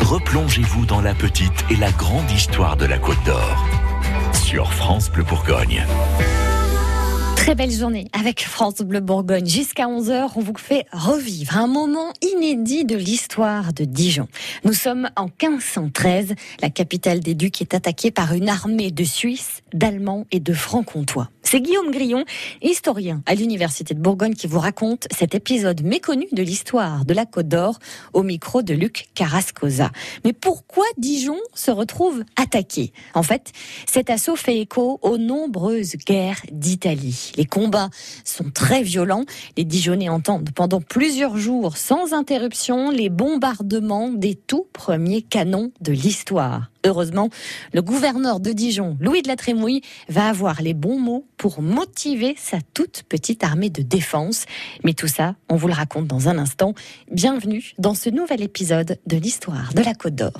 replongez-vous dans la petite et la grande histoire de la Côte d'Or. Sur France Bleu Bourgogne. Très belle journée avec France Bleu Bourgogne. Jusqu'à 11h, on vous fait revivre un moment inédit de l'histoire de Dijon. Nous sommes en 1513. La capitale des Ducs est attaquée par une armée de Suisses, d'Allemands et de Francs-Comtois. C'est Guillaume Grillon, historien à l'Université de Bourgogne, qui vous raconte cet épisode méconnu de l'histoire de la Côte d'Or au micro de Luc Carrascosa. Mais pourquoi Dijon se retrouve attaqué? En fait, cet assaut fait écho aux nombreuses guerres d'Italie. Les combats sont très violents. Les Dijonnais entendent pendant plusieurs jours sans interruption les bombardements des tout premiers canons de l'histoire. Heureusement, le gouverneur de Dijon, Louis de la Trémouille, va avoir les bons mots pour motiver sa toute petite armée de défense. Mais tout ça, on vous le raconte dans un instant. Bienvenue dans ce nouvel épisode de l'histoire de la Côte d'Or.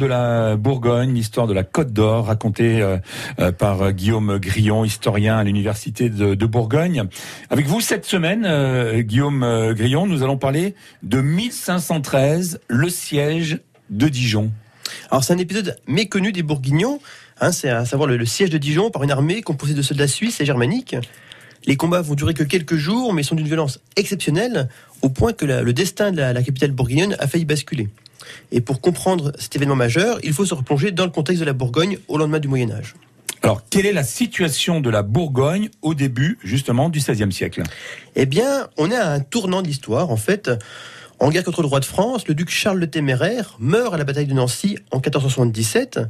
De la Bourgogne, l'histoire de la Côte d'Or, racontée euh, euh, par euh, Guillaume Grillon, historien à l'université de, Bourgogne. Avec vous cette semaine, Guillaume Grillon, nous allons parler de 1513, le siège de Dijon. Alors c'est un épisode méconnu des Bourguignons, hein, c'est à savoir le, siège de Dijon par une armée composée de soldats suisses et germaniques. Les combats vont durer que quelques jours, mais sont d'une violence exceptionnelle, au point que le destin de la capitale bourguignonne a failli basculer. Et pour comprendre cet événement majeur, il faut se replonger dans le contexte de la Bourgogne au lendemain du Moyen Âge. Alors, quelle est la situation de la Bourgogne au début, justement, du XVIe siècle? Eh bien, on est à un tournant de l'histoire. En fait, en guerre contre le roi de France, le duc Charles le Téméraire meurt à la bataille de Nancy en 1477.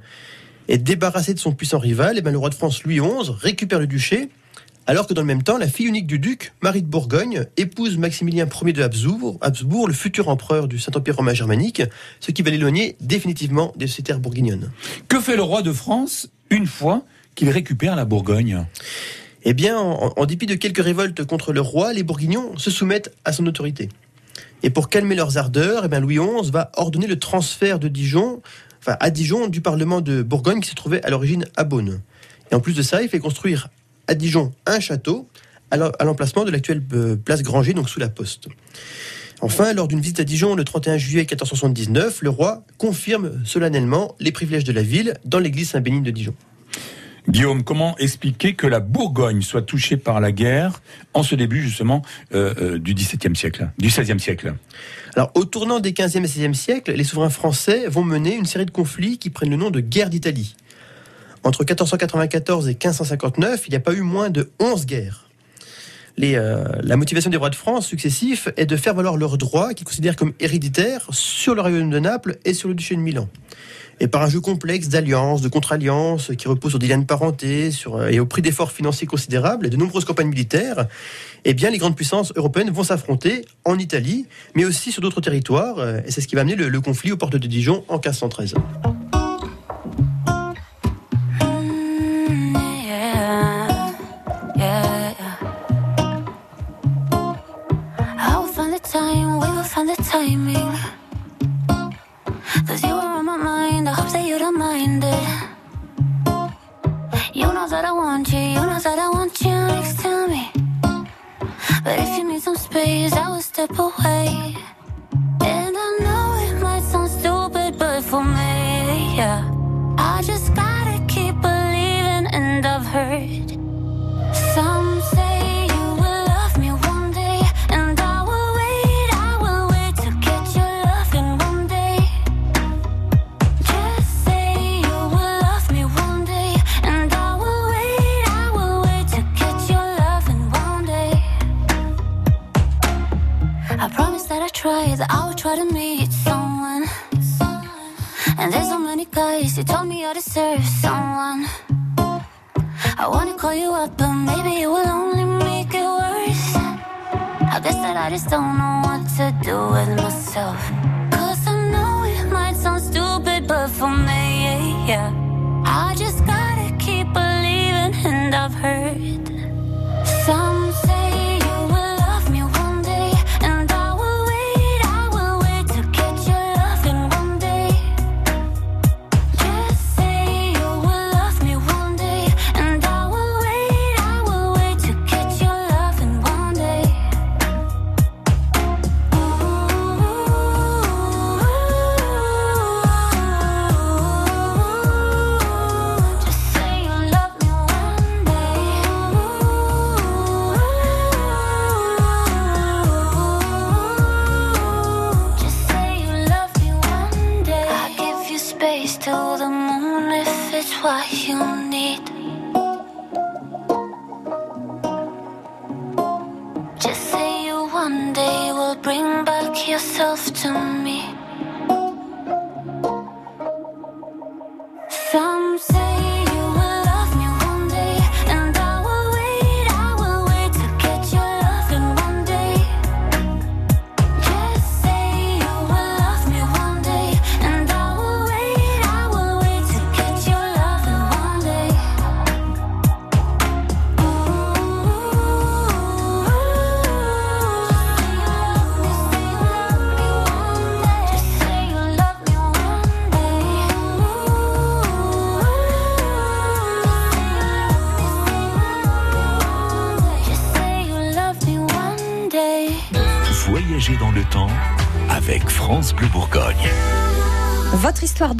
Et débarrassé de son puissant rival, eh bien, le roi de France Louis XI récupère le duché alors que dans le même temps, la fille unique du duc, Marie de Bourgogne, épouse Maximilien Ier de Habsbourg, Habsbourg le futur empereur du Saint-Empire romain germanique, ce qui va l'éloigner définitivement de ses terres bourguignonnes. Que fait le roi de France une fois qu'il récupère la Bourgogne? Eh bien, en, dépit de quelques révoltes contre le roi, les Bourguignons se soumettent à son autorité. Et pour calmer leurs ardeurs, eh bien, Louis XI va ordonner le transfert de Dijon, enfin à Dijon, du Parlement de Bourgogne qui se trouvait à l'origine à Beaune. Et en plus de ça, il fait construire à Dijon un château à l'emplacement de l'actuelle euh, place Granger, donc sous la poste. Enfin, lors d'une visite à Dijon le 31 juillet 1479, le roi confirme solennellement les privilèges de la ville dans l'église Saint-Bénigne de Dijon. Guillaume, comment expliquer que la Bourgogne soit touchée par la guerre en ce début justement euh, euh, du XVIIe siècle, du XVIe siècle? Alors, au tournant des XVe et XVIe siècles, les souverains français vont mener une série de conflits qui prennent le nom de guerre d'Italie. Entre 1494 et 1559, il n'y a pas eu moins de 11 guerres. Euh, la motivation des rois de France successifs est de faire valoir leurs droits qu'ils considèrent comme héréditaires sur le royaume de Naples et sur le duché de Milan. Et par un jeu complexe d'alliances, de contre-alliances, qui repose sur des liens de parenté euh, et au prix d'efforts financiers considérables et de nombreuses campagnes militaires, eh bien, les grandes puissances européennes vont s'affronter en Italie, mais aussi sur d'autres territoires. Euh, et c'est ce qui va amener le conflit aux portes de Dijon en 1513.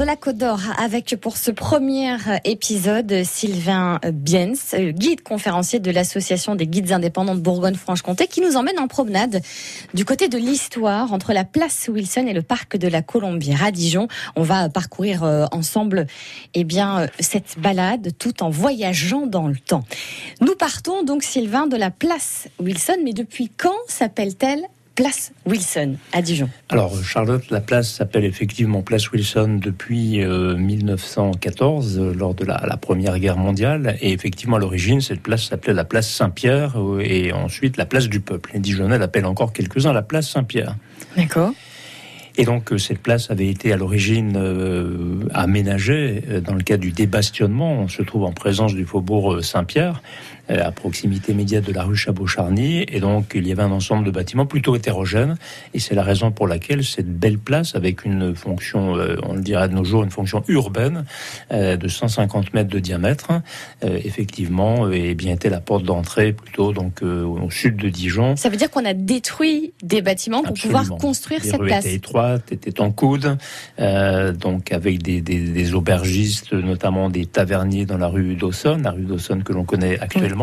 De la Côte d'Or avec pour ce premier épisode Sylvain Biens, guide conférencier de l'association des guides indépendants de Bourgogne-Franche-Comté qui nous emmène en promenade du côté de l'histoire entre la place Wilson et le parc de la Colombière à Dijon. On va parcourir euh, ensemble eh bien cette balade tout en voyageant dans le temps. Nous partons donc Sylvain de la place Wilson mais depuis quand s'appelle-t-elle place Wilson à Dijon. Alors Charlotte, la place s'appelle effectivement place Wilson depuis 1914 euh, euh, lors de la, la, Première Guerre mondiale et effectivement à l'origine cette place s'appelait la place Saint-Pierre euh, et ensuite la place du peuple. Les Dijonnais l'appellent encore quelques-uns la place Saint-Pierre. D'accord. Et donc cette place avait été à l'origine euh, aménagée dans le cadre du débastionnement. On se trouve en présence du faubourg Saint-Pierre à proximité immédiate de la rue Chabot-Charny. Et donc, il y avait un ensemble de bâtiments plutôt hétérogènes. Et c'est la raison pour laquelle cette belle place, avec une fonction, euh, on le dirait de nos jours, une fonction urbaine euh, de 150 mètres de diamètre, effectivement, et bien était la porte d'entrée plutôt donc au sud de Dijon. Ça veut dire qu'on a détruit des bâtiments pour pouvoir construire cette place. Était étroite, était en coude, donc avec des, des, des, aubergistes, notamment des taverniers dans la rue d'Aussonne, la rue d'Aussonne que l'on connaît actuellement.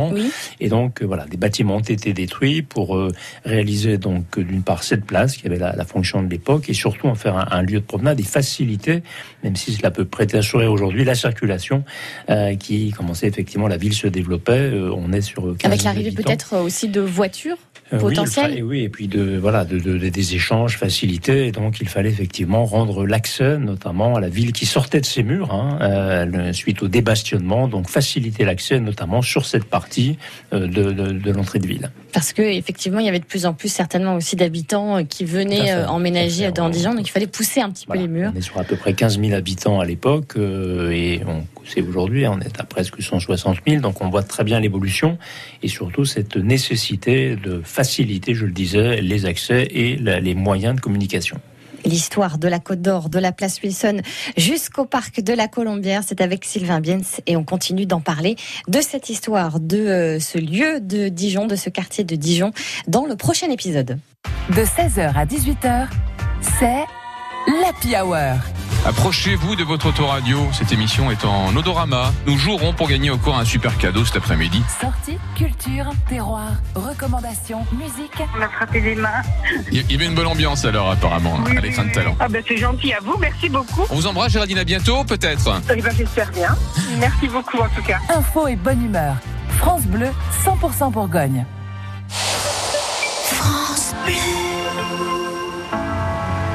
Et donc, euh, voilà, des bâtiments ont été détruits pour euh, réaliser donc d'une part cette place qui avait la, fonction de l'époque et surtout en faire un, lieu de promenade et faciliter, même si cela peut prêter à sourire aujourd'hui, la circulation euh, qui commençait effectivement, la ville se développait. on est sur avec l'arrivée peut-être aussi de voitures potentielles. Oui, oui, et puis de voilà, de, des échanges facilités. Et donc, il fallait effectivement rendre l'accès, notamment à la ville qui sortait de ses murs, hein, suite au débastionnement, donc faciliter l'accès, notamment sur cette partie euh, de, l'entrée de ville. Parce que effectivement, il y avait de plus en plus certainement aussi d'habitants euh, qui venaient euh, emménager dans Dijon, donc il fallait pousser un petit peu les murs. On est sur à peu près 15 000 habitants à l'époque et on c'est aujourd'hui, on est à presque 160 000, donc on voit très bien l'évolution et surtout cette nécessité de faciliter, je le disais, les accès et les moyens de communication l'histoire de la Côte d'Or, de la place Wilson jusqu'au parc de la Colombière. C'est avec Sylvain Biens et on continue d'en parler de cette histoire, de euh, ce lieu de Dijon, de ce quartier de Dijon dans le prochain épisode. De 16h à 18h, c'est l'Happy Hour. Approchez-vous de votre autoradio. Cette émission est en odorama. Nous jouerons pour gagner encore un super cadeau cet après-midi. Sortie, culture, terroir, recommandations, musique. On a frappé les mains. Il y avait une bonne ambiance alors apparemment, Alexandre Talent. Ah ben c'est gentil à vous, merci beaucoup. On vous embrasse Géraldine, à bientôt peut-être. Eh ben, j'espère bien. Merci beaucoup en tout cas. Info et bonne humeur. France Bleu, 100% Bourgogne. France Bleu.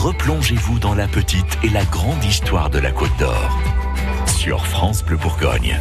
Replongez-vous dans la petite et la grande histoire de la Côte d'Or sur France Bleu Bourgogne.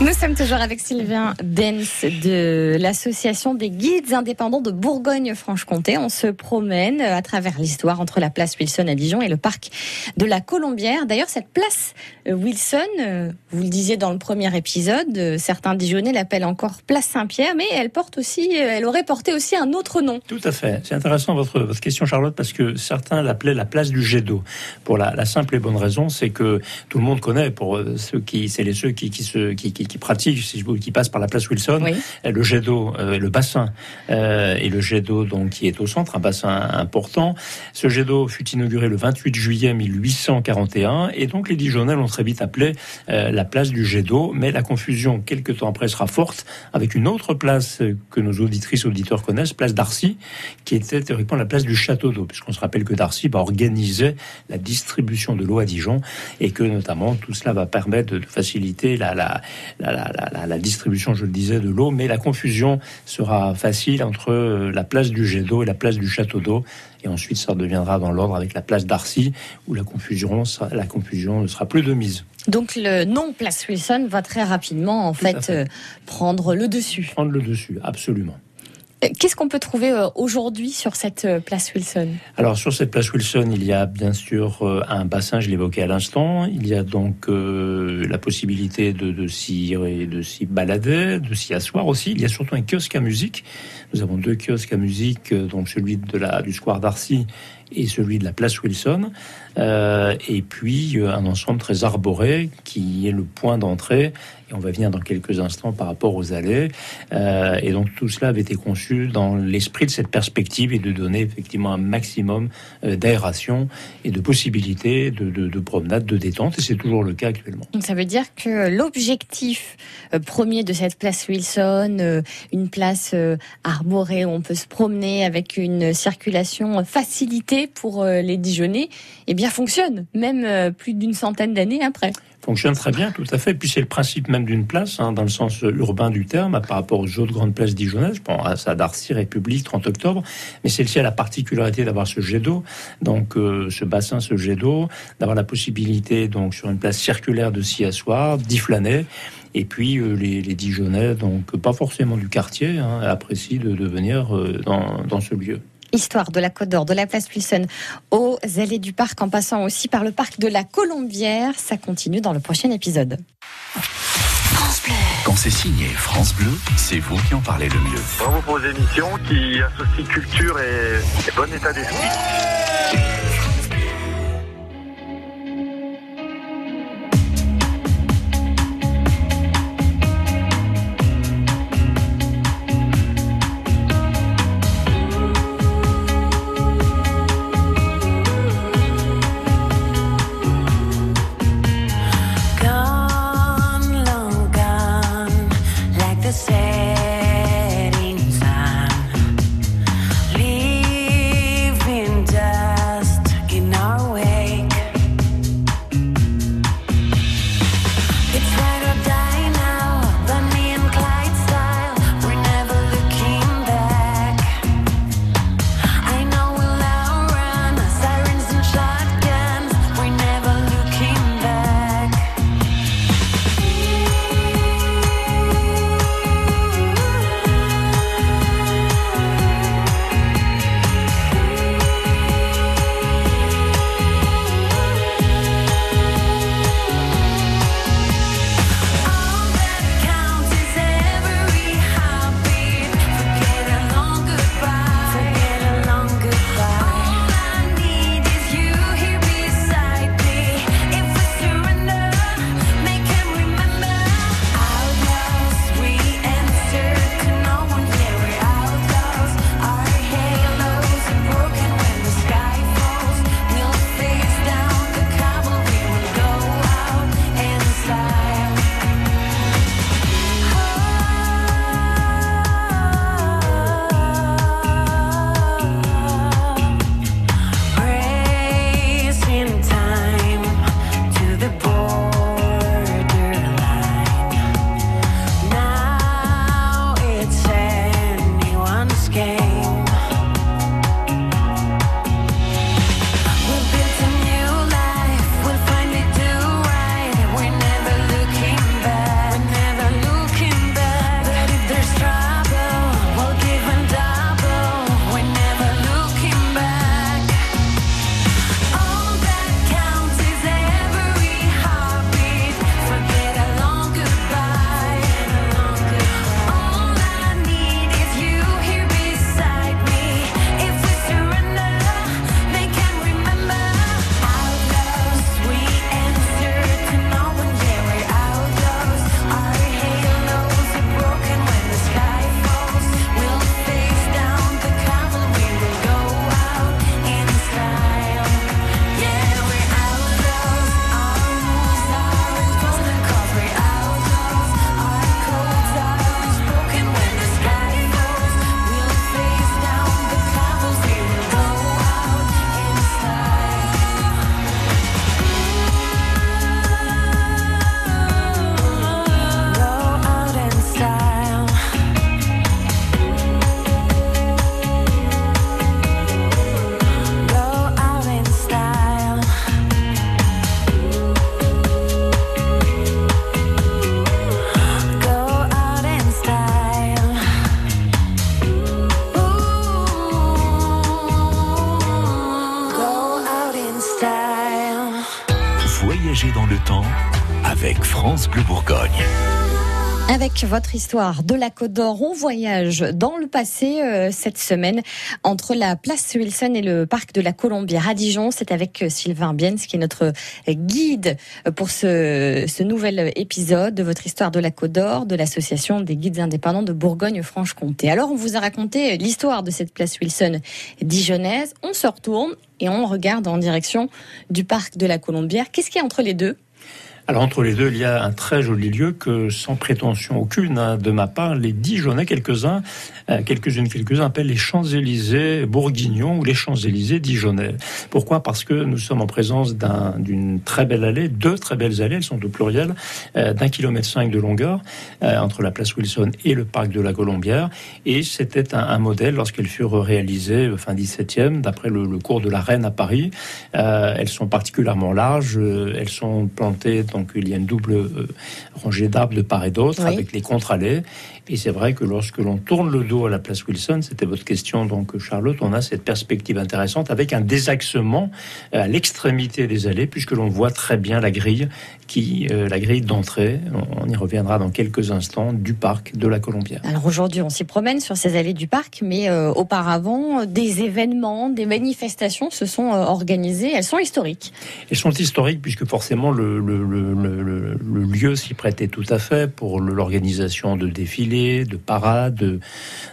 Nous sommes toujours avec Sylvain Benz de l'association des guides indépendants de Bourgogne-Franche-Comté. On se promène à travers l'histoire entre la place Wilson à Dijon et le parc de la Colombière. D'ailleurs, cette place euh, Wilson, euh, vous le disiez dans le premier épisode, euh, certains Dijonnais l'appellent encore place Saint-Pierre, mais elle porte aussi, elle aurait porté aussi un autre nom. Tout à fait. C'est intéressant votre, votre question, Charlotte, parce que certains l'appelaient la place du jet d'eau. Pour la, la, simple et bonne raison, c'est que tout le monde connaît, pour ceux qui, c'est les ceux qui, qui se, qui, qui qui pratique, qui passe par la place Wilson, le jet d'eau, euh, le bassin euh, et le jet d'eau donc qui est au centre, un bassin important. Ce jet d'eau fut inauguré le 28 juillet 1841 et donc les Dijonnais l'ont très vite appelé euh, la place du jet d'eau. Mais la confusion quelques temps après sera forte avec une autre place que nos auditrices auditeurs connaissent, place d'Arcy, qui était théoriquement la place du château d'eau, puisqu'on se rappelle que Darcy va organiser la distribution de l'eau à Dijon et que notamment tout cela va permettre de faciliter la, la, la, distribution, je le disais, de l'eau, mais la confusion sera facile entre euh, la place du jet d'eau et la place du château d'eau. Et ensuite, ça deviendra dans l'ordre avec la place d'Arcy, où la confusion, la confusion ne sera plus de mise. Donc le nom Place Wilson va très rapidement, en fait, euh, prendre le dessus. Prendre le dessus, absolument. Euh, qu'est-ce qu'on peut trouver euh, aujourd'hui sur cette euh, place Wilson? Alors sur cette place Wilson, il y a bien sûr un bassin, je l'évoquais à l'instant. Il y a donc la possibilité de, de s'y de s'y balader, de s'y asseoir aussi. Il y a surtout un kiosque à musique. Nous avons deux kiosques à musique, donc celui de la du square d'Arcy et celui de la place Wilson. Euh, et puis un ensemble très arboré qui est le point d'entrée on va venir dans quelques instants par rapport aux allées. Euh, et donc tout cela avait été conçu dans l'esprit de cette perspective et de donner effectivement un maximum euh, d'aération et de possibilités de, de, promenade, de détente. Et c'est toujours le cas actuellement. Donc ça veut dire que l'objectif euh, premier de cette place Wilson, une place arborée où on peut se promener avec une circulation facilitée pour les Dijonnais, eh bien fonctionne, même plus d'une centaine d'années après fonctionne très bien, tout à fait. Puis c'est le principe même d'une place, hein, dans le sens urbain du terme, par rapport aux autres grandes places dijonnaises. Je pense à Darcy, République, 30 octobre. Mais celle-ci a la particularité d'avoir ce jet d'eau, donc euh, ce bassin, ce jet d'eau, d'avoir la possibilité, donc sur une place circulaire, de s'y asseoir, d'y flâner. Et puis euh, les, les, Dijonnais, donc pas forcément du quartier, hein, apprécient de, venir euh, dans, dans ce lieu histoire de la Côte d'Or, de la place Wilson aux allées du parc, en passant aussi par le parc de la Colombière. Ça continue dans le prochain épisode. Quand c'est signé France Bleu, c'est vous qui en parlez le mieux. Bravo pour vos émissions qui associent culture et, et bon état d'esprit. say Votre histoire de la Côte d'Or, on voyage dans le passé euh, cette semaine entre la place Wilson et le parc de la Colombière à Dijon. C'est avec euh, Sylvain Biens qui est notre guide pour ce, ce nouvel épisode de votre histoire de la Côte d'Or de l'association des guides indépendants de Bourgogne-Franche-Comté. Alors on vous a raconté l'histoire de cette place Wilson dijonnaise. On se retourne et on regarde en direction du parc de la Colombière. Qu'est-ce qu'il y a entre les deux? Alors entre les deux, il y a un très joli lieu que, sans prétention aucune hein, de ma part, les Dijonais, quelques-uns, euh, quelques-unes, quelques-uns appellent les Champs-Élysées bourguignons ou les Champs-Élysées dijonnais. Pourquoi? Parce que nous sommes en présence d'une très belle allée, deux très belles allées, elles sont au pluriel, euh, d'un kilomètre cinq de longueur euh, entre la place Wilson et le parc de la Colombière. Et c'était un, modèle lorsqu'elles furent réalisées fin 17e, d'après le, le, cours de la Reine à Paris. elles sont particulièrement larges, elles sont plantées donc il y a une double euh, rangée d'arbres de part et d'autre avec les contre-allées. Et c'est vrai que lorsque l'on tourne le dos à la place Wilson, c'était votre question donc Charlotte, on a cette perspective intéressante avec un désaxement à l'extrémité des allées puisque l'on voit très bien la grille qui euh, la grille d'entrée, on y reviendra dans quelques instants du parc de la Colombière. Alors aujourd'hui, on s'y promène sur ces allées du parc, mais euh, auparavant, des événements, des manifestations se sont organisées, elles sont historiques. Elles sont historiques puisque forcément le, le, le, le lieu s'y prêtait tout à fait pour l'organisation de défilés de parades, de,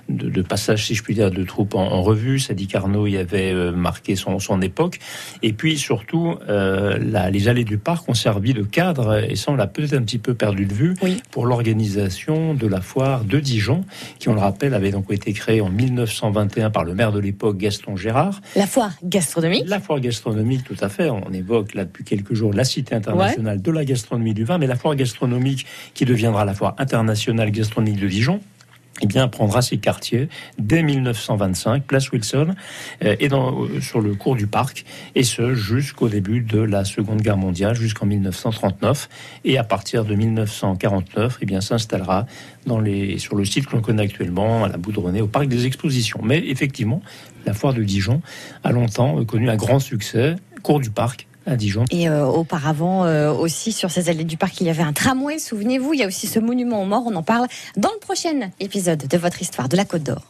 de, passages, si je puis dire, de troupes en, revue. Dit qu'Arnaud y avait euh, marqué son, son époque. Et puis surtout, euh, les allées du parc ont servi de cadre, et ça on l'a peut-être un petit peu perdu de vue, pour l'organisation de la foire de Dijon, qui on le rappelle avait donc été créée en 1921 par le maire de l'époque, Gaston Gérard. La foire gastronomique La foire gastronomique, tout à fait. On évoque là depuis quelques jours la Cité internationale de la gastronomie du vin, mais la foire gastronomique qui deviendra la foire internationale gastronomique de Dijon eh bien, prendra ses quartiers dès 1925, place Wilson, euh, et dans, euh, sur le cours du parc, et ce jusqu'au début de la Seconde Guerre mondiale, jusqu'en 1939. Et à partir de 1949, eh bien, s'installera dans les, sur le site que l'on connaît actuellement, à la Boudronnais, au parc des expositions. Mais effectivement, la foire de Dijon a longtemps connu un grand succès, cours du parc, Et euh, auparavant euh, aussi sur ces allées du parc, il y avait un tramway, souvenez-vous, il y a aussi ce monument aux morts, on en parle dans le prochain épisode de votre histoire de la Côte d'Or.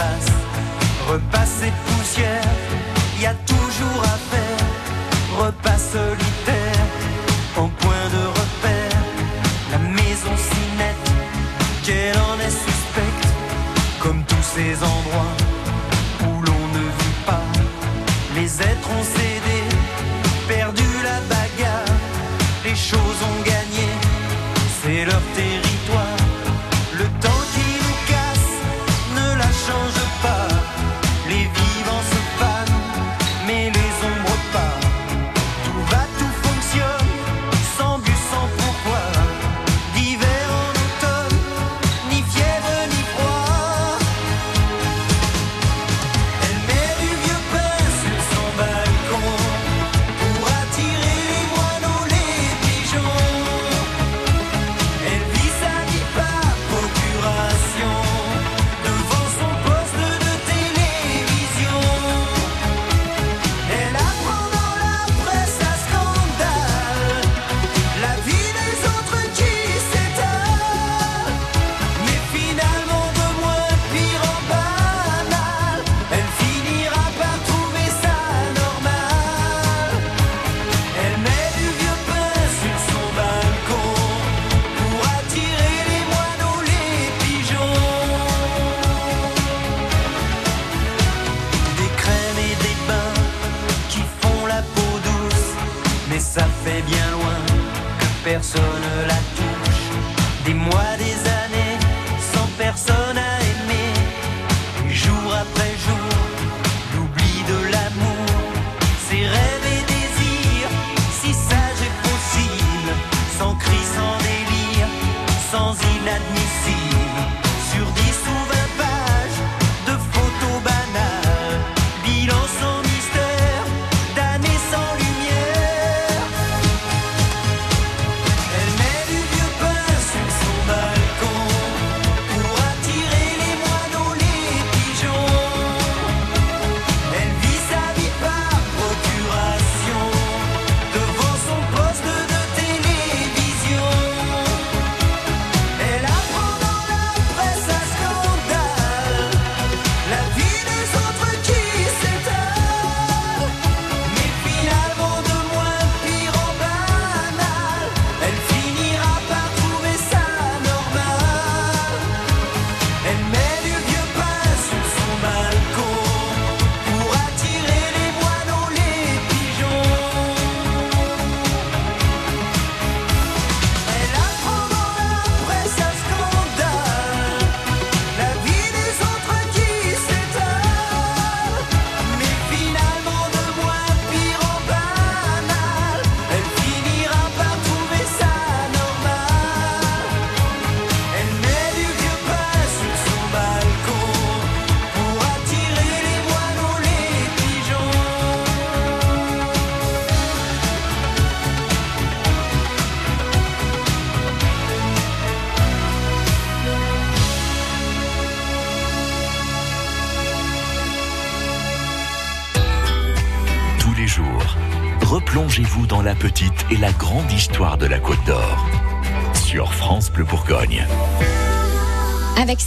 repasse, repasse et poussière, y a toujours à faire, repas solitaire, en point de repère, la maison si nette, qu'elle en est suspecte, comme tous ces endroits où l'on ne vit pas, les êtres ont cédé, perdu la bagarre, les choses ont gagné, c'est leur territoire.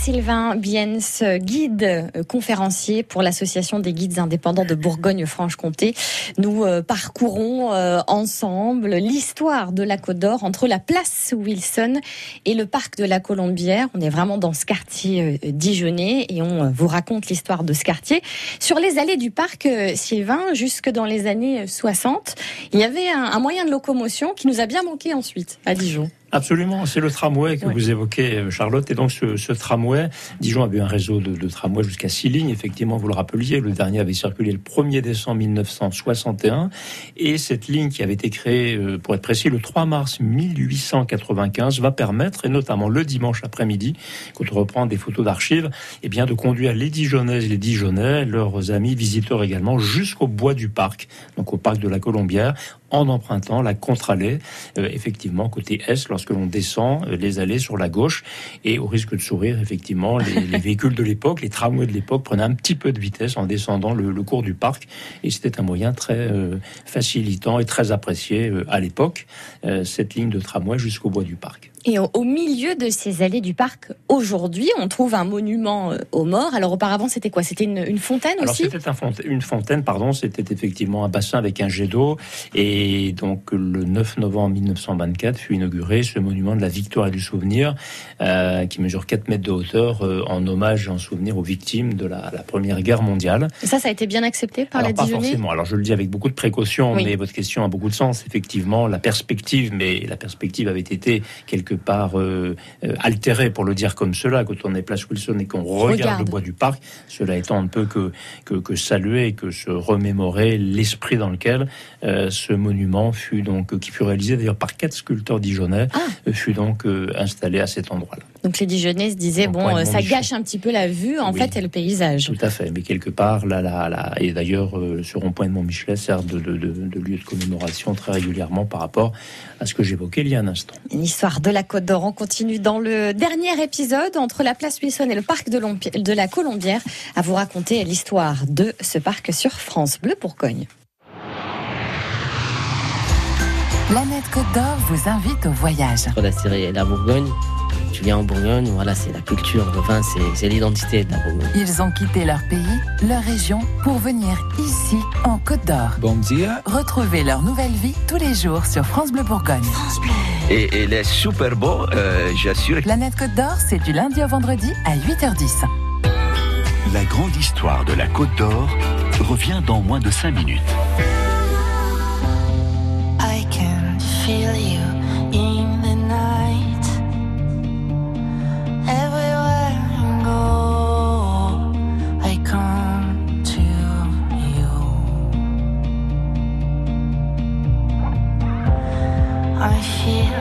Sylvain Biens, guide euh, conférencier pour l'Association des guides indépendants de Bourgogne-Franche-Comté, nous euh, parcourons euh, ensemble l'histoire de la Côte d'Or entre la place Wilson et le parc de la Colombière. On est vraiment dans ce quartier dijonnais et on vous raconte l'histoire de ce quartier. Sur les allées du parc, Sylvain, jusque dans les années 60, il y avait un, un moyen de locomotion qui nous a bien manqué ensuite à Dijon. Absolument, c'est le tramway que vous évoquez, euh, Charlotte. Et donc ce, ce tramway, Dijon avait un réseau de, de tramway jusqu'à six lignes. Effectivement, vous le rappeliez, le dernier avait circulé le 1er décembre 1961. Et cette ligne qui avait été créée, euh, pour être précis, le 3 mars 1895, va permettre, et notamment le dimanche après-midi, quand on reprend des photos d'archives, eh bien de conduire les Dijonnaises et les Dijonnais, leurs amis visiteurs également, jusqu'au bois du parc, donc au parc de la Colombière, en empruntant la contre-allée, euh, effectivement, côté est, lorsque l'on descend euh, les allées sur la gauche. Et au risque de sourire, effectivement, les, les véhicules de l'époque, les tramways de l'époque prenaient un petit peu de vitesse en descendant le, le cours du parc. Et c'était un moyen très euh, facilitant et très apprécié euh, à l'époque, euh, cette ligne de tramway jusqu'au bois du parc. Et au, milieu de ces allées du parc, aujourd'hui, on trouve un monument euh, aux morts. Alors auparavant, c'était quoi? C'était une, une, fontaine Alors, aussi? C'était un fontaine, une fontaine, pardon. C'était effectivement un bassin avec un jet d'eau. Et donc, le 9 novembre 1924 fut inauguré ce monument de la victoire et du souvenir, euh, qui mesure 4 mètres de hauteur, euh, en hommage et en souvenir aux victimes de la, la Première Guerre mondiale. Et ça, ça a été bien accepté par Alors, la pas Dijonais forcément. Alors, je le dis avec beaucoup de précaution, Oui. mais votre question a beaucoup de sens. Effectivement, la perspective, mais la perspective avait été quelque part euh, euh, altérée, pour le dire comme cela, quand on est place Wilson et qu'on regarde, Regarde. le bois du parc. Cela étant, on ne peut que, que, que saluer et que se remémorer l'esprit dans lequel euh, ce monument fut donc, qui fut réalisé d'ailleurs par quatre sculpteurs dijonnais, Ah. fut donc installé à cet endroit-là. Donc les Dijonnais se disaient, bon, euh, bon, ça gâche un petit peu la vue, en Oui. fait, et le paysage. Tout à fait, mais quelque part, là, là, là, et d'ailleurs, euh, ce rond-point de Montmichelet sert de, de, de, de lieu de commémoration très régulièrement par rapport à ce que j'évoquais il y a un instant. L'histoire de la Côte d'Or, on continue dans le dernier épisode entre la place Wilson et le parc de, la Colombière à vous raconter l'histoire de ce parc sur France Bleu Bourgogne. Planète Côte d'Or vous invite au voyage. La série La Bourgogne, tu viens en Bourgogne, voilà, c'est la culture, le vin, c'est l'identité de la Bourgogne. Ils ont quitté leur pays, leur région, pour venir ici, en Côte d'Or. Bon dia. Retrouvez leur nouvelle vie tous les jours sur France Bleu Bourgogne. Et il est super beau, euh, j'assure. Planète Côte d'Or, c'est du lundi au vendredi à 8h10. La grande histoire de la Côte d'Or revient dans moins de 5 minutes. I can feel you I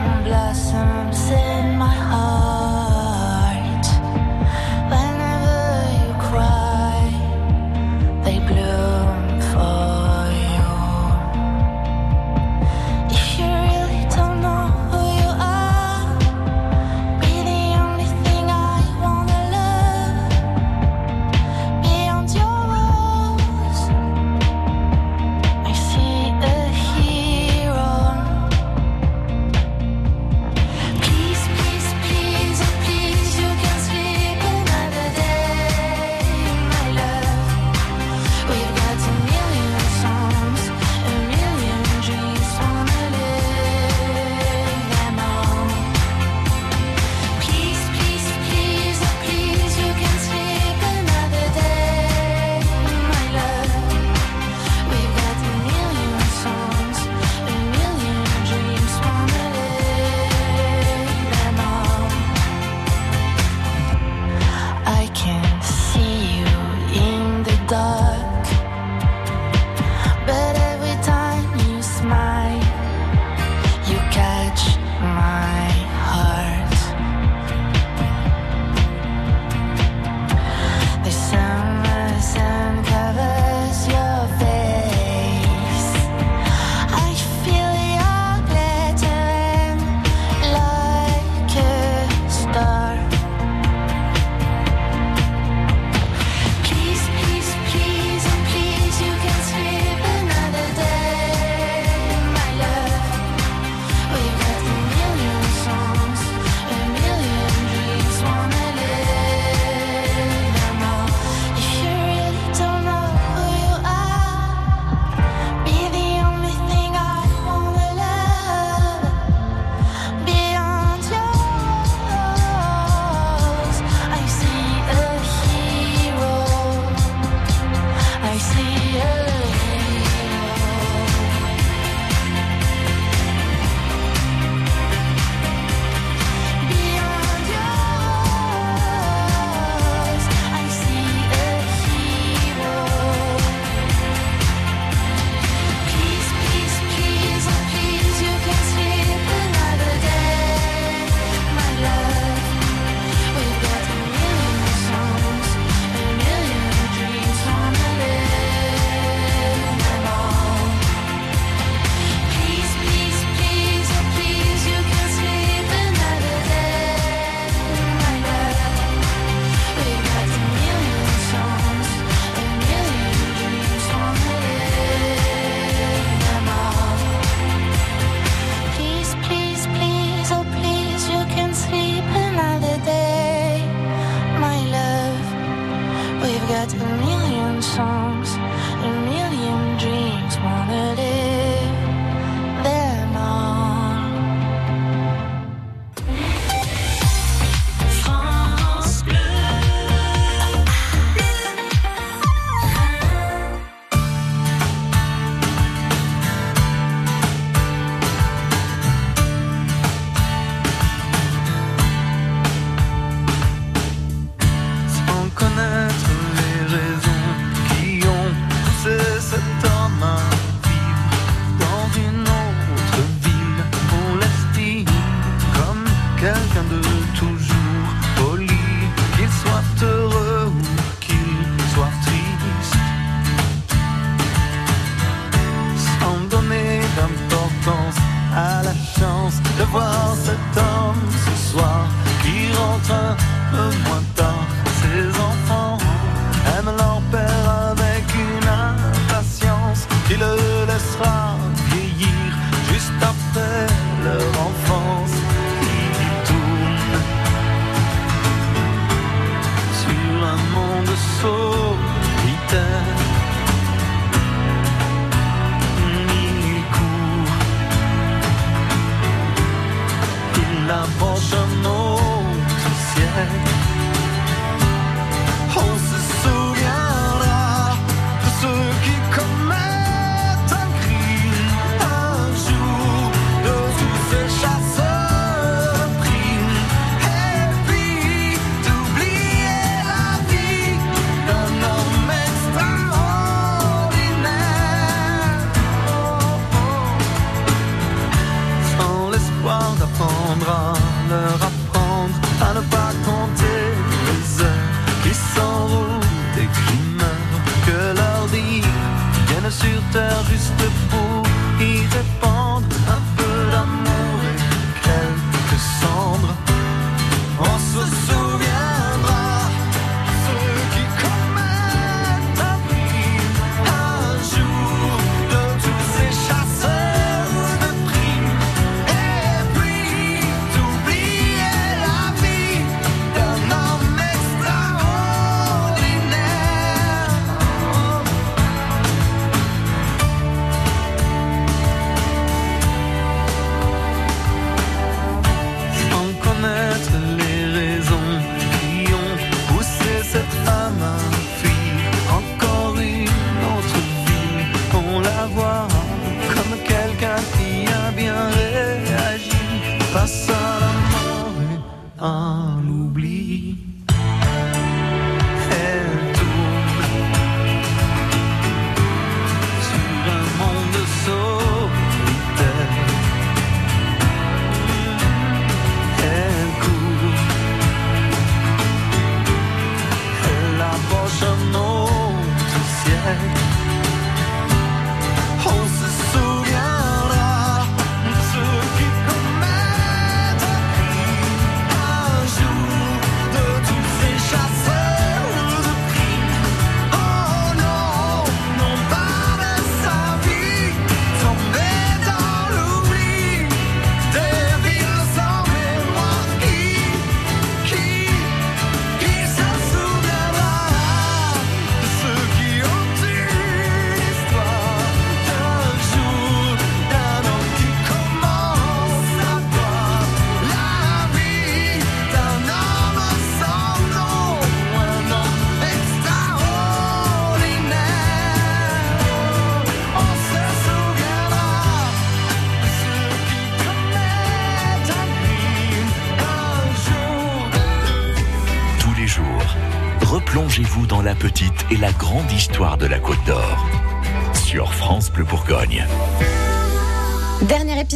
qui le laissera.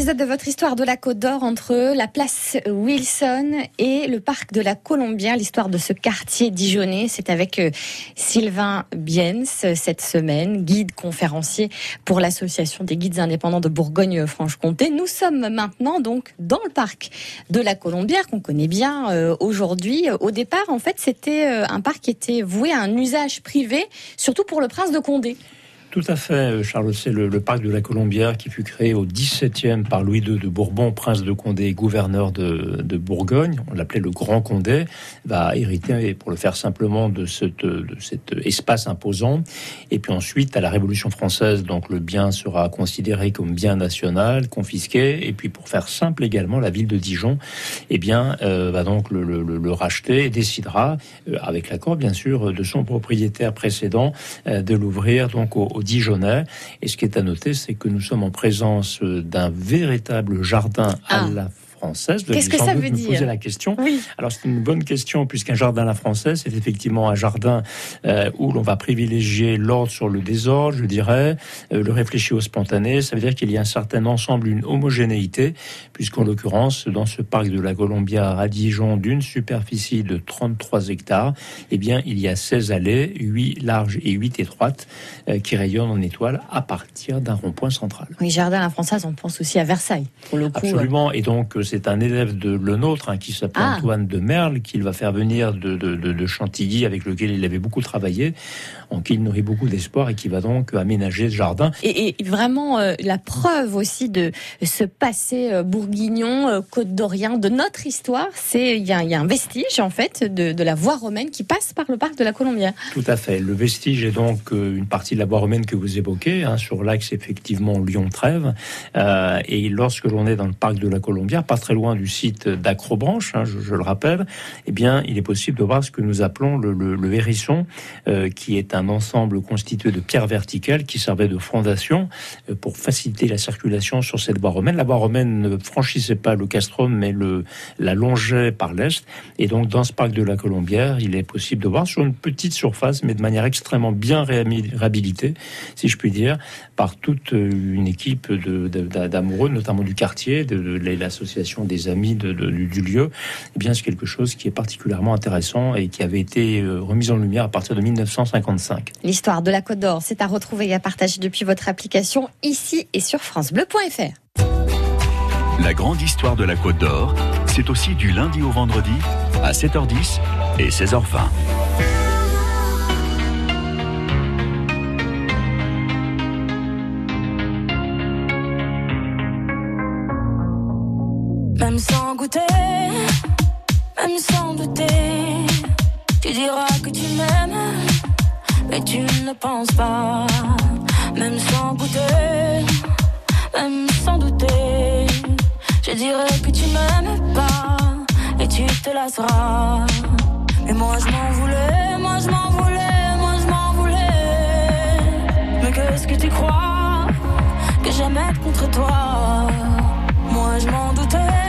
épisode de votre histoire de la Côte d'Or entre la place Wilson et le parc de la Colombière, l'histoire de ce quartier dijonnais. C'est avec euh, Sylvain Biens cette semaine, guide conférencier pour l'association des guides indépendants de Bourgogne-Franche-Comté. Nous sommes maintenant donc dans le parc de la Colombière qu'on connaît bien euh, aujourd'hui. Au départ, en fait, c'était euh, un parc qui était voué à un usage privé, surtout pour le prince de Condé. Tout à fait, euh, Charles. C'est le, parc de la Colombière qui fut créé au XVIIe par Louis II de Bourbon, prince de Condé, gouverneur de, Bourgogne. On l'appelait le Grand Condé. Va hériter, pour le faire simplement, de, cet espace imposant. Et puis ensuite, à la Révolution française, donc le bien sera considéré comme bien national, confisqué. Et puis pour faire simple également, la ville de Dijon, eh bien, euh, va donc le, racheter et décidera, euh, avec l'accord bien sûr de son propriétaire précédent, de l'ouvrir donc au, au Dijonais. Et ce qui est à noter, c'est que nous sommes en présence d'un véritable jardin à Ah. la française. Qu'est-ce que ça veut dire poser la question. Alors c'est une bonne question puisqu'un jardin à la française, c'est effectivement un jardin euh, où l'on va privilégier l'ordre sur le désordre, je dirais, euh, le réfléchi au spontané. Ça veut dire qu'il y a un certain ensemble, une homogénéité, puisqu'en l'occurrence, dans ce parc de la Colombière à Dijon, d'une superficie de 33 hectares, eh bien, il y a 16 allées, 8 larges et 8 étroites, euh, qui rayonnent en étoile à partir d'un rond-point central. Oui, jardin à la française, on pense aussi à Versailles, pour le coup. Absolument. Et donc, c'est un élève de le nôtre hein, qui s'appelle Ah. Antoine de Merle, qu'il va faire venir de, de, de- de Chantilly, avec lequel il avait beaucoup travaillé, en qui il nourrit beaucoup d'espoir et qui va donc aménager ce jardin. Et, et vraiment euh, la preuve aussi de ce passé euh, bourguignon, euh, côte d'Orient, de notre histoire, c'est il y, a- il y a un vestige en fait de, de la voie romaine qui passe par le parc de la Colombière. Tout à fait. Le vestige est donc une partie de la voie romaine que vous évoquez, hein, sur l'axe effectivement Lyon-Trèves. Et lorsque l'on est dans le parc de la Colombière, pas très loin du site d'Acrobranche, hein, je, je le rappelle, eh bien, il est possible de voir ce que nous appelons le, le, le hérisson, qui est un ensemble constitué de pierres verticales qui servait de fondation euh, pour faciliter la circulation sur cette voie romaine. La voie romaine ne franchissait pas le castrum, mais le, la longeait par l'est. Et donc, dans ce parc de la Colombière, il est possible de voir sur une petite surface, mais de manière extrêmement bien réhabilitée, si je puis dire, par toute euh, une équipe d'amoureux, notamment du quartier, de, l'association des amis du lieu. Eh bien, c'est quelque chose qui est particulièrement intéressant et qui avait été euh, remis en lumière à partir de 1955. L'histoire de la Côte d'Or, c'est à retrouver et à partager depuis votre application ici et sur francebleu.fr. La grande histoire de la Côte d'Or, c'est aussi du lundi au vendredi à 7h10 et 16h20. Même sans goûter, même sans douter, tu diras que tu m'aimes, mais tu ne penses pas. Même sans goûter, même sans douter, je dirais que tu m'aimes pas et tu te lasseras. Mais moi je m'en voulais, moi je m'en voulais, moi je m'en voulais. Mais qu'est-ce que tu crois que j'aime être contre toi? Moi je m'en doutais,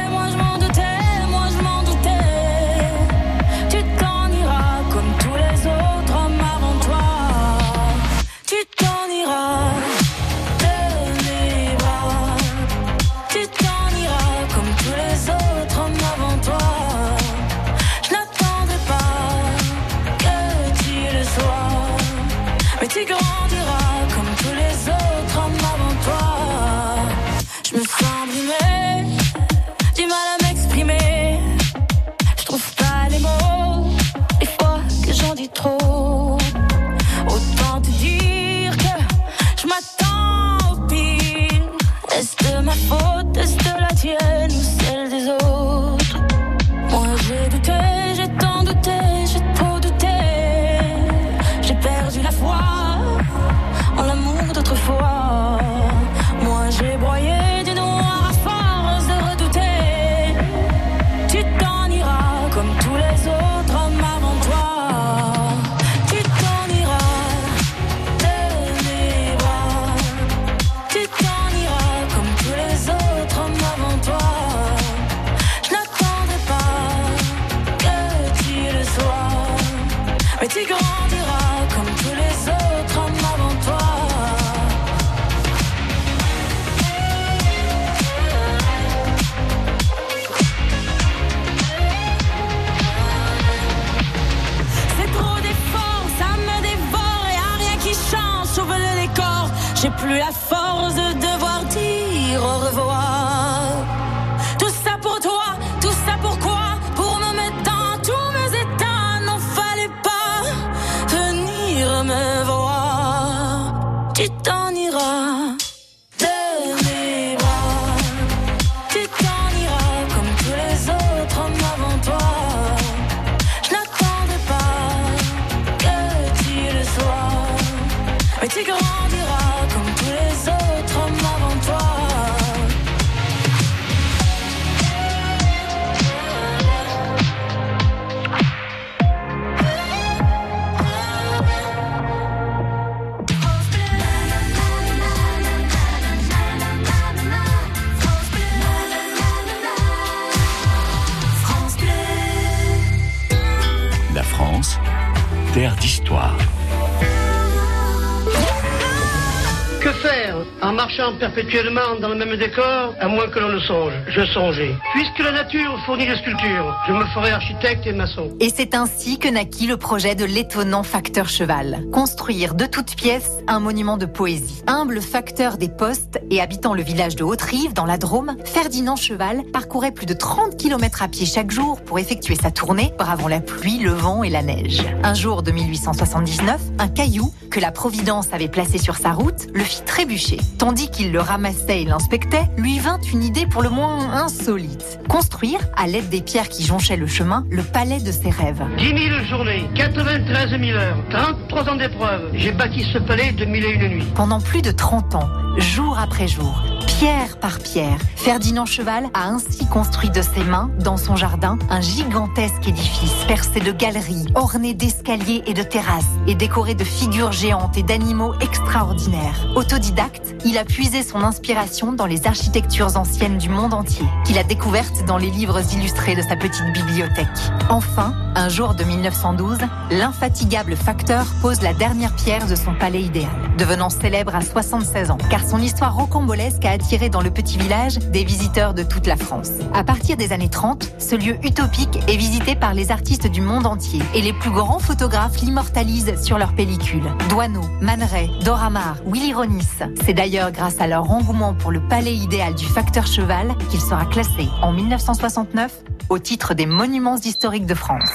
dans le même décor, à moins que l'on ne songe Je songeais. Puisque la nature fournit les sculptures, je me ferai architecte et maçon. Et c'est ainsi que naquit le projet de l'étonnant facteur cheval. Construire de toutes pièces un monument de poésie. Humble facteur des postes et habitant le village de Haute-Rive, dans la Drôme, Ferdinand Cheval parcourait plus de 30 km à pied chaque jour pour effectuer sa tournée, bravant la pluie, le vent et la neige. Un jour de 1879, un caillou que la Providence avait placé sur sa route le fit trébucher. Tandis qu'il le ramassait et l'inspectait, lui vint une idée pour le moins insolite. Construire, à l'aide des pierres qui jonchaient le chemin, le palais de ses rêves. 10 000 journées, 93 000 heures, 33 ans d'épreuve. J'ai bâti ce palais de mille et une nuits. Pendant plus de 30 ans, jour après jour, pierre par pierre, Ferdinand Cheval a ainsi construit de ses mains, dans son jardin, un gigantesque édifice percé de galeries, orné d'escaliers et de terrasses, et décoré de figures géantes et d'animaux extraordinaires. Autodidacte, il a puisé son inspiration dans les architectures anciennes du monde entier, qu'il a découvertes dans les livres illustrés de sa petite bibliothèque. Enfin, un jour de 1912, l'infatigable facteur pose la dernière pierre de son palais idéal, devenant célèbre à 76 ans, car son histoire rocambolesque a attiré dans le petit village des visiteurs de toute la France. À partir des années 30, ce lieu utopique est visité par les artistes du monde entier et les plus grands photographes l'immortalisent sur leurs pellicules. Douaneau, Man Ray, Dora Willy Ronis. C'est d'ailleurs grâce à leur engouement pour le palais idéal du facteur cheval qu'il sera classé en 1969 au titre des monuments historiques de France.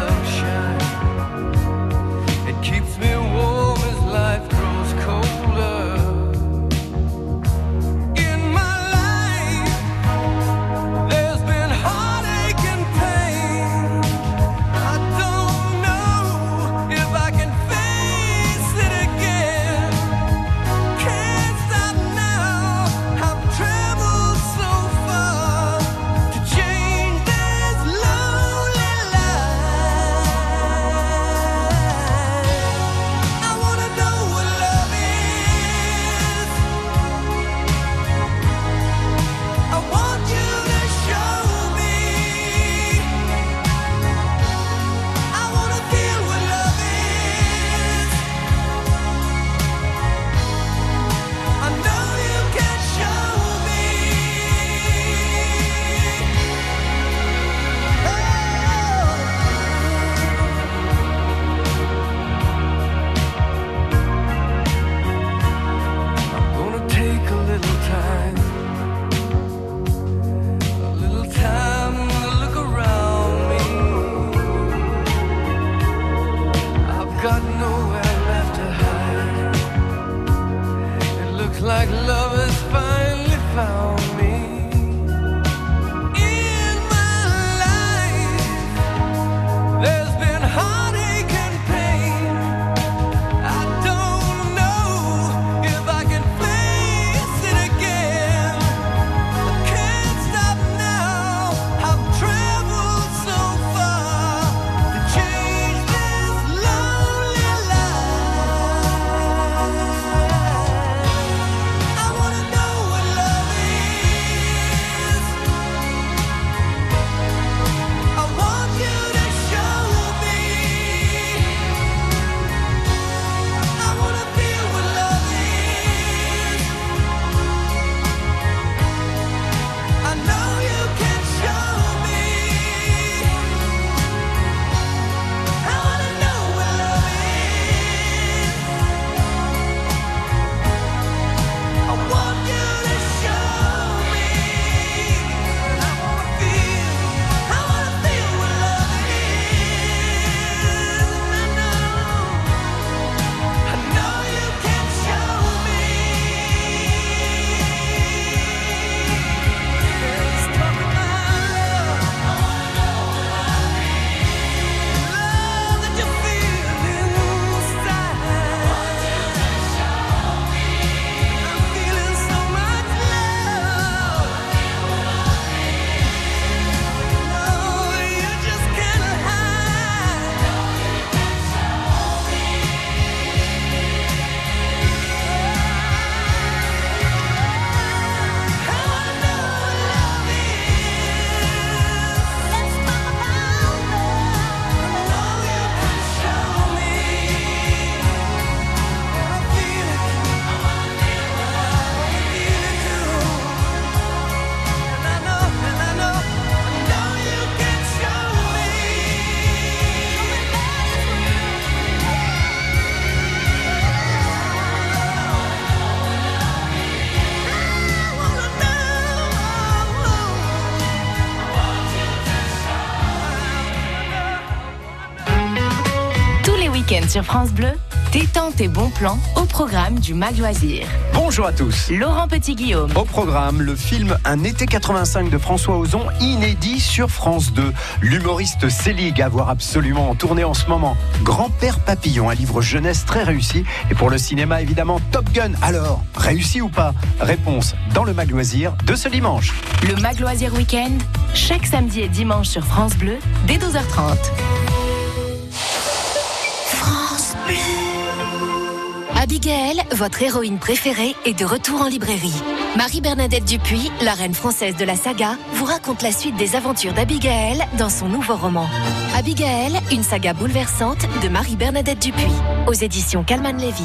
no shame. Sur France Bleu, détente et bons plans au programme du Mag Loisir. Bonjour à tous. Laurent Petit-Guillaume. Au programme, le film Un été 85 de François Ozon, inédit sur France 2. L'humoriste Selig à voir absolument en tournée en ce moment. Grand-père Papillon, un livre jeunesse très réussi. Et pour le cinéma, évidemment, Top Gun. Alors, réussi ou pas? Réponse dans le Mag Loisir de ce dimanche. Le Mag Loisir Week-end, chaque samedi et dimanche sur France Bleu, dès 12h30. Abigail, votre héroïne préférée, est de retour en librairie. Marie-Bernadette Dupuis, la reine française de la saga, vous raconte la suite des aventures d'Abigail dans son nouveau roman. Abigail, une saga bouleversante de Marie-Bernadette Dupuis, aux éditions Calman Lévy.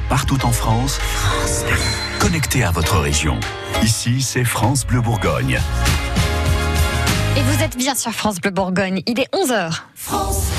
partout en France. Connecté à votre région. Ici, c'est France Bleu Bourgogne. Et vous êtes bien sur France Bleu Bourgogne. Il est 11h. France